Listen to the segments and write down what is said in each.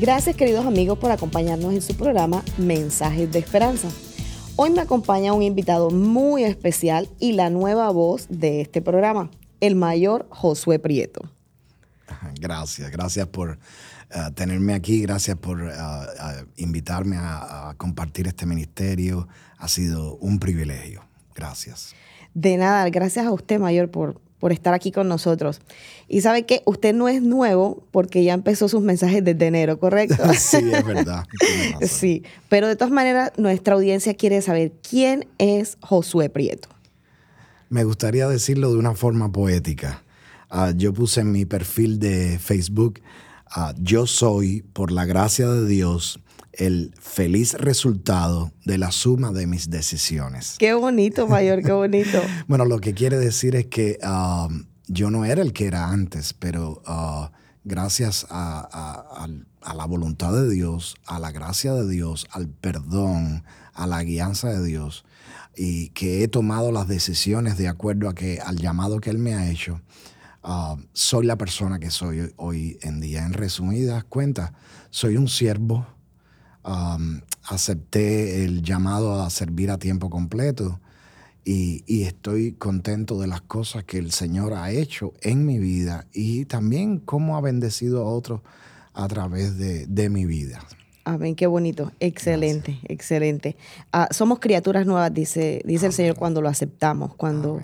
Gracias queridos amigos por acompañarnos en su programa Mensajes de Esperanza. Hoy me acompaña un invitado muy especial y la nueva voz de este programa, el mayor Josué Prieto. Gracias, gracias por uh, tenerme aquí, gracias por uh, uh, invitarme a, a compartir este ministerio. Ha sido un privilegio. Gracias. De nada, gracias a usted, Mayor, por, por estar aquí con nosotros. Y sabe que usted no es nuevo porque ya empezó sus mensajes desde enero, ¿correcto? sí, es verdad. sí, pero de todas maneras nuestra audiencia quiere saber quién es Josué Prieto. Me gustaría decirlo de una forma poética. Uh, yo puse en mi perfil de Facebook, uh, yo soy, por la gracia de Dios, el feliz resultado de la suma de mis decisiones. Qué bonito, Mayor, qué bonito. bueno, lo que quiere decir es que um, yo no era el que era antes, pero uh, gracias a, a, a, la voluntad de Dios, a la gracia de Dios, al perdón, a la guianza de Dios, y que he tomado las decisiones de acuerdo a que, al llamado que Él me ha hecho, uh, soy la persona que soy hoy en día. En resumidas cuentas, soy un siervo Um, acepté el llamado a servir a tiempo completo y, y, estoy contento de las cosas que el Señor ha hecho en mi vida y también cómo ha bendecido a otros a través de, de mi vida. Amén, qué bonito, excelente, Gracias. excelente. Uh, somos criaturas nuevas, dice, dice el Señor, cuando lo aceptamos, cuando,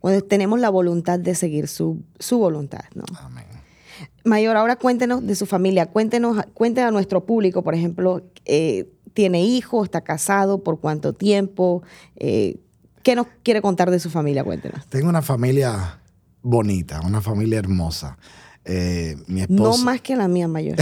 cuando tenemos la voluntad de seguir su, su voluntad. ¿no? Amén. Mayor, ahora cuéntenos de su familia, cuéntenos, cuéntenos a nuestro público, por ejemplo, eh, ¿tiene hijos, está casado, por cuánto tiempo? Eh, ¿Qué nos quiere contar de su familia? Cuéntenos. Tengo una familia bonita, una familia hermosa. Eh, mi esposa, no más que la mía mayor.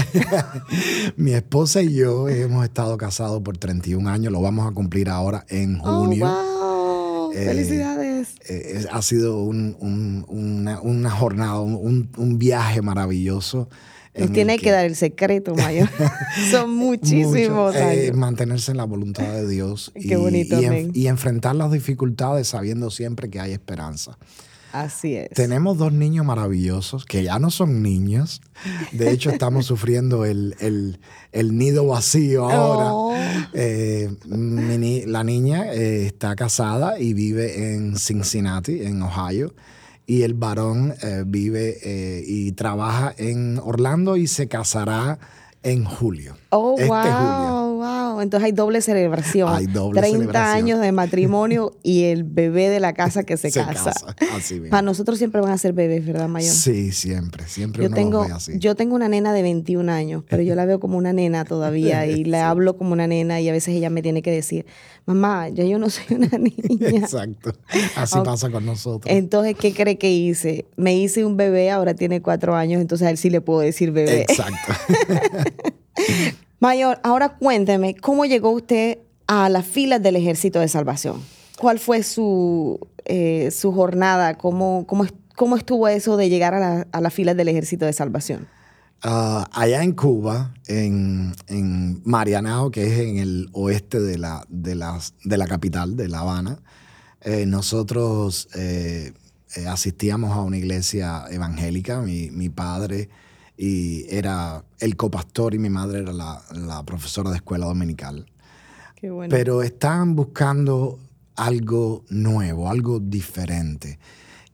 mi esposa y yo hemos estado casados por 31 años, lo vamos a cumplir ahora en junio. Oh, wow. Felicidades. Eh, ha sido un, un, una, una, jornada, un, un, viaje maravilloso. Nos tiene que, que, dar el secreto, Mayor. Son muchísimos mucho, eh, mantenerse en la voluntad de Dios. Qué y, bonito, y, en, y, enfrentar las dificultades sabiendo siempre que hay esperanza. Así es. Tenemos dos niños maravillosos que ya no son niños. De hecho, estamos sufriendo el, el, el, nido vacío ahora. Oh. Eh, mi, la niña eh, está casada y vive en Cincinnati, en Ohio. Y el varón eh, vive y trabaja en Orlando y se casará en julio. Oh, este wow, julio. Entonces hay doble celebración. Hay doble 30 celebración. años de matrimonio y el bebé de la casa que se, Se casa. casa, así. Para nosotros siempre van a ser bebés, ¿verdad, Mayor? Sí, siempre, siempre Yo uno tengo, los ve así. yo tengo una nena de 21 años, pero yo la veo como una nena todavía y le Sí. hablo como una nena y a veces ella me tiene que decir, mamá, ya yo no soy una niña. Exacto. Así pasa con nosotros. Entonces, ¿qué cree que hice? Me hice un bebé, ahora tiene cuatro años, entonces a él sí le puedo decir bebé. Exacto. Mayor, ahora cuénteme, ¿cómo llegó usted a las filas del Ejército de Salvación? ¿Cuál fue su, eh, su jornada? ¿Cómo, cómo, cómo estuvo eso de llegar a, la- a las filas del Ejército de Salvación? Ah, allá en Cuba, en, en Marianao, que es en el oeste de la, de las- de la capital, de La Habana, eh, nosotros eh, eh, asistíamos a una iglesia evangélica. Mi, mi padre y era el copastor y mi madre era la, la profesora de escuela dominical. Qué bueno. Pero estaban buscando algo nuevo, algo diferente.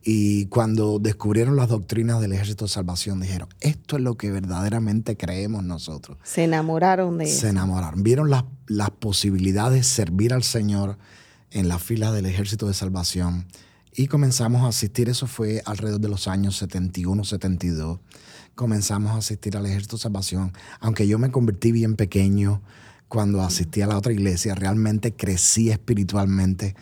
Y cuando descubrieron las doctrinas del Ejército de Salvación, dijeron, esto es lo que verdaderamente creemos nosotros. Se enamoraron de Se eso. enamoraron, vieron las, las posibilidades de servir al Señor en la fila del Ejército de Salvación y comenzamos a asistir, eso fue alrededor de los años 71, 72, comenzamos a asistir al Ejército de Salvación, aunque yo me convertí bien pequeño cuando asistí a la otra iglesia, realmente crecí espiritualmente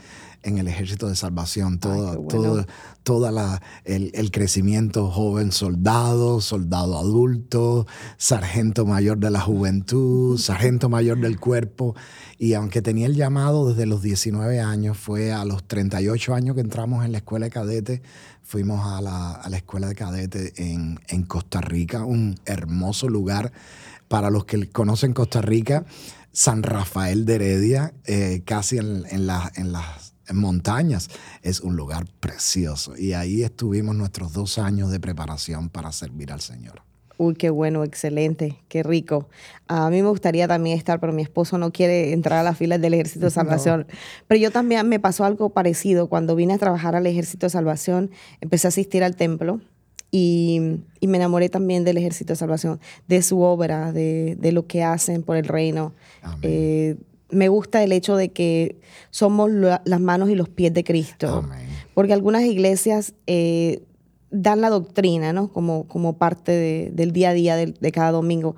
en el Ejército de Salvación, todo, qué bueno. todo, toda la, el, el crecimiento joven soldado, soldado adulto, sargento mayor de la juventud, sargento mayor del cuerpo. Y aunque tenía el llamado desde los 19 años, fue a los 38 años que entramos en la escuela de cadete, fuimos a la, a la escuela de cadete en, en Costa Rica, un hermoso lugar para los que conocen Costa Rica, San Rafael de Heredia, eh, casi en, en la- en las montañas. Es un lugar precioso. Y ahí estuvimos nuestros dos años de preparación para servir al Señor. Uy, qué bueno, excelente, qué rico. A mí me gustaría también estar, pero mi esposo no quiere entrar a las filas del Ejército de Salvación. Pero yo también me pasó algo parecido. Cuando vine a trabajar al Ejército de Salvación, empecé a asistir al templo y, me enamoré también del Ejército de Salvación, de su obra, de, lo que hacen por el reino. Eh, me gusta el hecho de que somos las manos y los pies de Cristo. Porque algunas iglesias eh, dan la doctrina, ¿no? Como, como parte del día a día de, cada domingo,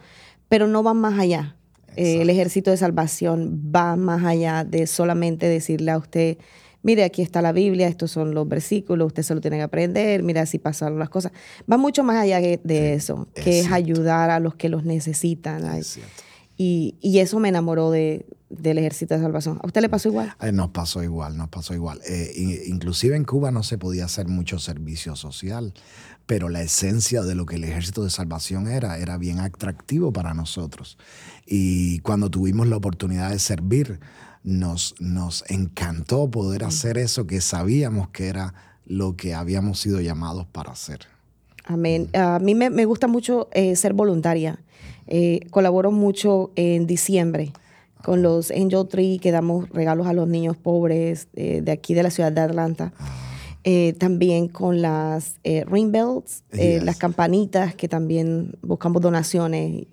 pero no van más allá. Eh, el ejército de salvación va más allá de solamente decirle a usted, mire, aquí está la Biblia, estos son los versículos, usted se lo tiene que aprender, mira, así pasaron las cosas. Va mucho más allá de eso, que es ayudar a los que los necesitan. Y, y, eso me enamoró de, del Ejército de Salvación. ¿A usted le pasó igual? Eh, nos pasó igual, nos pasó igual. Eh, inclusive en Cuba no se podía hacer mucho servicio social, pero la esencia de lo que el Ejército de Salvación era, era bien atractivo para nosotros. Y cuando tuvimos la oportunidad de servir, nos, nos encantó poder hacer eso que sabíamos que era lo que habíamos sido llamados para hacer. Amén. A mí me, gusta mucho eh, ser voluntaria. Eh, colaboro mucho en diciembre con los Angel Tree, que damos regalos a los niños pobres eh, de aquí de la ciudad de Atlanta. Ah. también con las ring bells, las campanitas, que también buscamos donaciones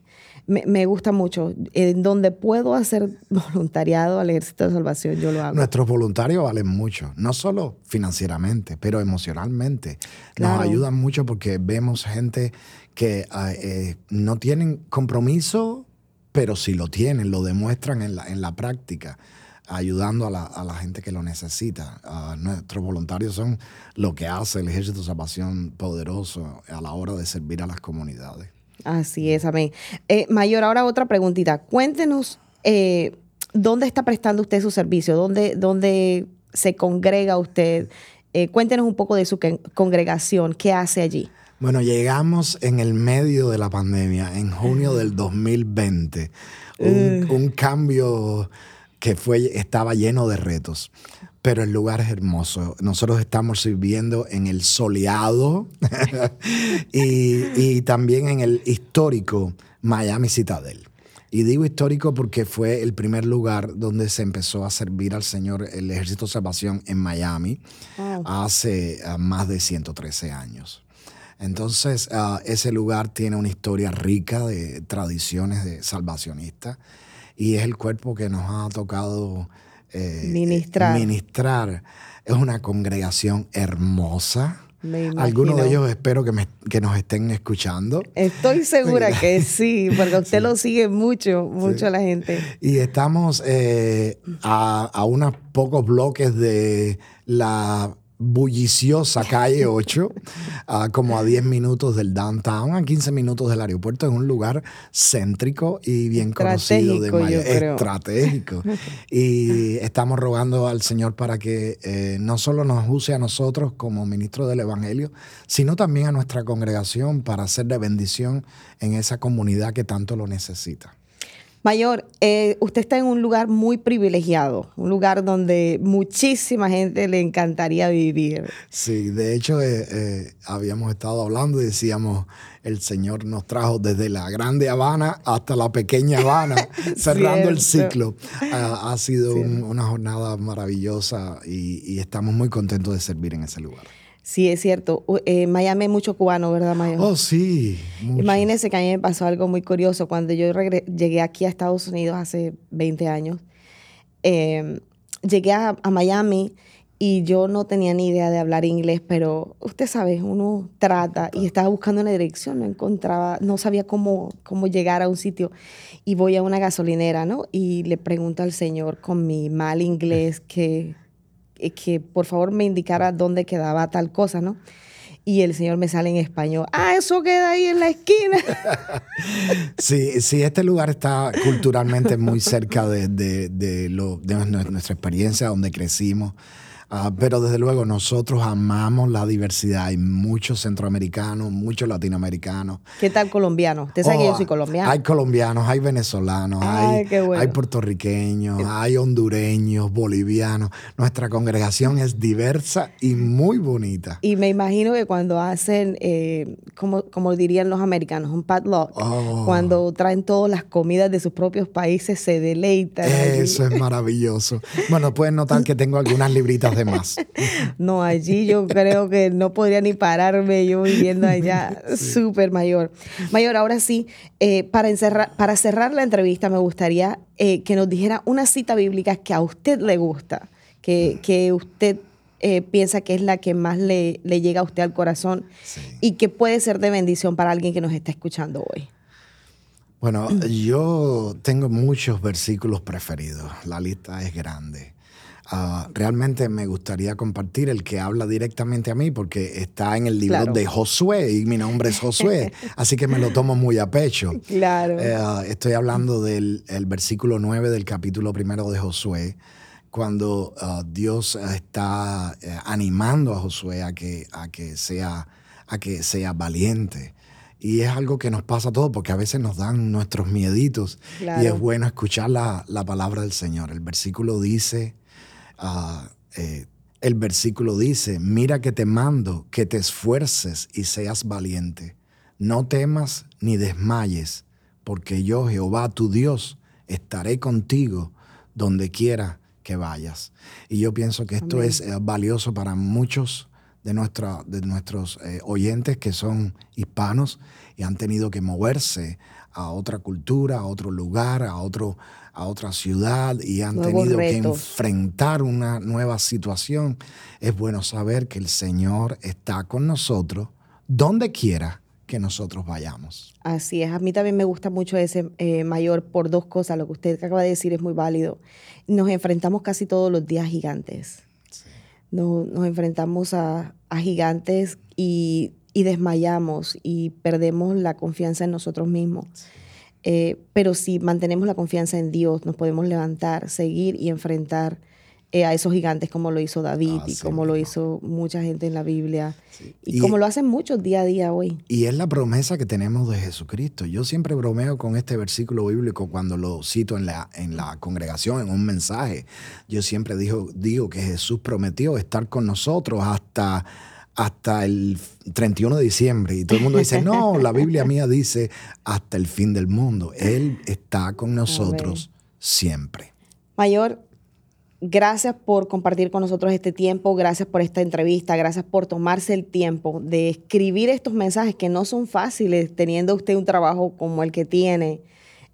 me, gusta mucho. En donde puedo hacer voluntariado al Ejército de Salvación, yo lo hago. Nuestros voluntarios valen mucho, no solo financieramente, pero emocionalmente. Nos ayudan mucho porque vemos gente que ah, eh, no tienen compromiso, pero si lo tienen, lo demuestran en la, en la práctica ayudando a la, a la, gente que lo necesita. Ah, nuestros voluntarios son lo que hace el Ejército de Salvación poderoso a la hora de servir a las comunidades. Así es, amén. Eh, Mayor, ahora otra preguntita. Cuéntenos eh, dónde está prestando usted su servicio, dónde, dónde se congrega usted. Eh, cuéntenos un poco de su congregación, qué hace allí. Bueno, llegamos en el medio de la pandemia, en junio del 2020. Un, un cambio que fue, estaba lleno de retos pero el lugar es hermoso. Nosotros estamos sirviendo en el soleado y, también en el histórico Miami Citadel. Y digo histórico porque fue el primer lugar donde se empezó a servir al Señor el Ejército de Salvación en Miami hace ah, más de 113 años. Entonces, ah, ese lugar tiene una historia rica de tradiciones de salvacionistas y es el cuerpo que nos ha tocado eh, ministrar. ministrar. Es una congregación hermosa. Algunos de ellos espero que, me, que, nos estén escuchando. Estoy segura que sí, porque usted lo sigue mucho, mucho la gente. Y estamos eh, a, a unos pocos bloques de la bulliciosa calle 8, como a 10 minutos del downtown, a 15 minutos del aeropuerto, en un lugar céntrico y bien conocido de Miami. Estratégico. y estamos rogando al Señor para que eh, no solo nos use a nosotros como ministros del Evangelio, sino también a nuestra congregación para ser de bendición en esa comunidad que tanto lo necesita. Mayor, eh, usted está en un lugar muy privilegiado, un lugar donde muchísima gente le encantaría vivir. Sí, de hecho eh, eh, habíamos estado hablando y decíamos, el Señor nos trajo desde la grande Habana hasta la pequeña Habana, cerrando el ciclo. ha sido una jornada maravillosa y estamos muy contentos de servir en ese lugar. Sí, es cierto. Eh, Miami hay mucho cubano, ¿verdad, Mayor? Oh, sí. Imagínense que a mí me pasó algo muy curioso. Cuando yo llegué aquí a Estados Unidos hace 20 años, em, llegué a, Miami y yo no tenía ni idea de hablar inglés, pero usted sabe, uno trata y estaba buscando una dirección, no encontraba, no sabía cómo, cómo llegar a un sitio. Y voy a una gasolinera, ¿no? Y le pregunto al señor con mi mal inglés que eh, que por favor me indicara dónde quedaba tal cosa, ¿no? Y el señor me sale en español, ah, eso queda ahí en la esquina. sí, sí, este lugar está culturalmente muy cerca de, de, de, lo, de nuestra experiencia, donde crecimos. Ah, pero desde luego nosotros amamos la diversidad. Hay muchos centroamericanos, muchos latinoamericanos. ¿Qué tal colombianos? Usted sabe que yo Oh, soy colombiano. Hay colombianos, hay venezolanos, Ay, hay, bueno. hay puertorriqueños, hay hondureños, bolivianos. Nuestra congregación es diversa y muy bonita. Y me imagino que cuando hacen, eh, como, como dirían los americanos, un padlock, Oh. cuando traen todas las comidas de sus propios países, se deleitan. allí. Eso es maravilloso. Bueno, pueden notar que tengo algunas libritas de más. No, allí yo creo que no podría ni pararme yo viviendo allá, súper mayor. Mayor, ahora sí, eh, para, encerrar, para cerrar la entrevista me gustaría eh, que nos dijera una cita bíblica que a usted le gusta, que, que usted eh, piensa que es la que más le, le llega a usted al corazón Sí. y que puede ser de bendición para alguien que nos está escuchando hoy. Bueno, yo tengo muchos versículos preferidos. La lista es grande. Ah, realmente me gustaría compartir el que habla directamente a mí porque está en el libro Claro. de Josué y mi nombre es Josué, así que me lo tomo muy a pecho. Claro. Eh, estoy hablando del el versículo 9 del capítulo primero de Josué, cuando ah, Dios está eh, animando a Josué a que, a, que sea, a que sea valiente. Y es algo que nos pasa a todos porque a veces nos dan nuestros mieditos y Claro. es bueno escuchar la, la palabra del Señor. El versículo dice, eh, el versículo dice, mira que te mando que te esfuerces y seas valiente. No temas ni desmayes, porque yo, Jehová tu Dios, estaré contigo donde quiera que vayas. Y yo pienso que esto Amén. es eh, valioso para muchos de, nuestra, de nuestros eh, oyentes que son hispanos y han tenido que moverse a otra cultura, a otro lugar, a, otro, a otra ciudad y han Nuevos tenido que enfrentar una nueva situación. Es bueno saber que el Señor está con nosotros donde quiera que nosotros vayamos. Así es, a mí también me gusta mucho ese eh, mayor por dos cosas. Lo que usted acaba de decir es muy válido. Nos enfrentamos casi todos los días a gigantes. Nos, nos enfrentamos a, a gigantes y, y desmayamos y perdemos la confianza en nosotros mismos. Eh, pero si mantenemos la confianza en Dios, nos podemos levantar, seguir y enfrentar eh, a esos gigantes como lo hizo David y como lo hizo mucha gente en la Biblia y, Y- como lo hacen muchos día a día hoy. Y es la promesa que tenemos de Jesucristo. Yo siempre bromeo con este versículo bíblico cuando lo cito en la, en la congregación, en un mensaje. Yo siempre digo, digo que Jesús prometió estar con nosotros hasta, hasta el 31 de diciembre. Y todo el mundo dice, no, la Biblia mía dice hasta el fin del mundo. Él está con nosotros siempre. Mayor, gracias por compartir con nosotros este tiempo, gracias por esta entrevista, gracias por tomarse el tiempo de escribir estos mensajes que no son fáciles teniendo usted un trabajo como el que tiene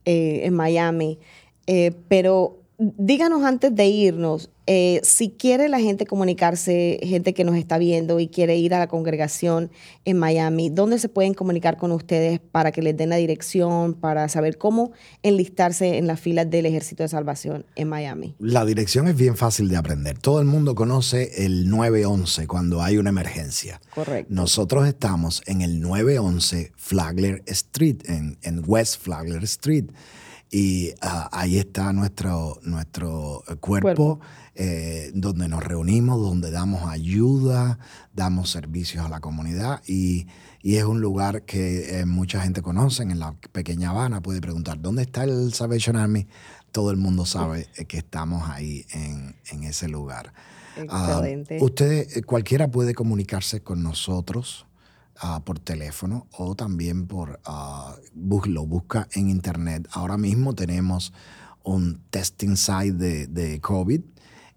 eh, en Miami. Eh, pero díganos antes de irnos, eh, si quiere la gente comunicarse, gente que nos está viendo y quiere ir a la congregación en Miami, ¿dónde se pueden comunicar con ustedes para que les den la dirección, para saber cómo enlistarse en las filas del Ejército de Salvación en Miami? La dirección es bien fácil de aprender. Todo el mundo conoce el 911 cuando hay una emergencia. Correcto. Nosotros estamos en el 911 Flagler Street, en, en West Flagler Street. Y ah, ahí está nuestro, nuestro eh, cuerpo, Cuerpo. eh, donde nos reunimos, donde damos ayuda, damos servicios a la comunidad. Y, y es un lugar que eh, mucha gente conoce. En la pequeña Habana puede preguntar, ¿dónde está el Salvation Army? Todo el mundo sabe que estamos ahí en, en ese lugar. Ah, Excelente. usted, eh, cualquiera puede comunicarse con nosotros ah, por teléfono o también por, ah, lo busca en internet. Ahora mismo tenemos un testing site de, de COVID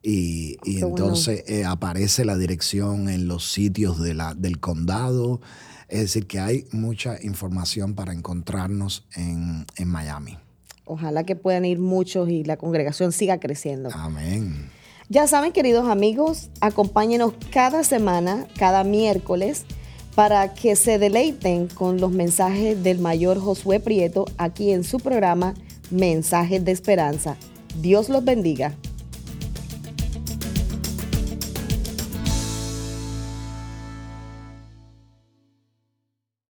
y, y Qué bueno. entonces eh, aparece la dirección en los sitios de la, del condado. Es decir, que hay mucha información para encontrarnos en, en Miami. Ojalá que puedan ir muchos y la congregación siga creciendo. Amén. Ya saben, queridos amigos, acompáñenos cada semana, cada miércoles, para que se deleiten con los mensajes del mayor Josué Prieto aquí en su programa Mensajes de Esperanza. Dios los bendiga.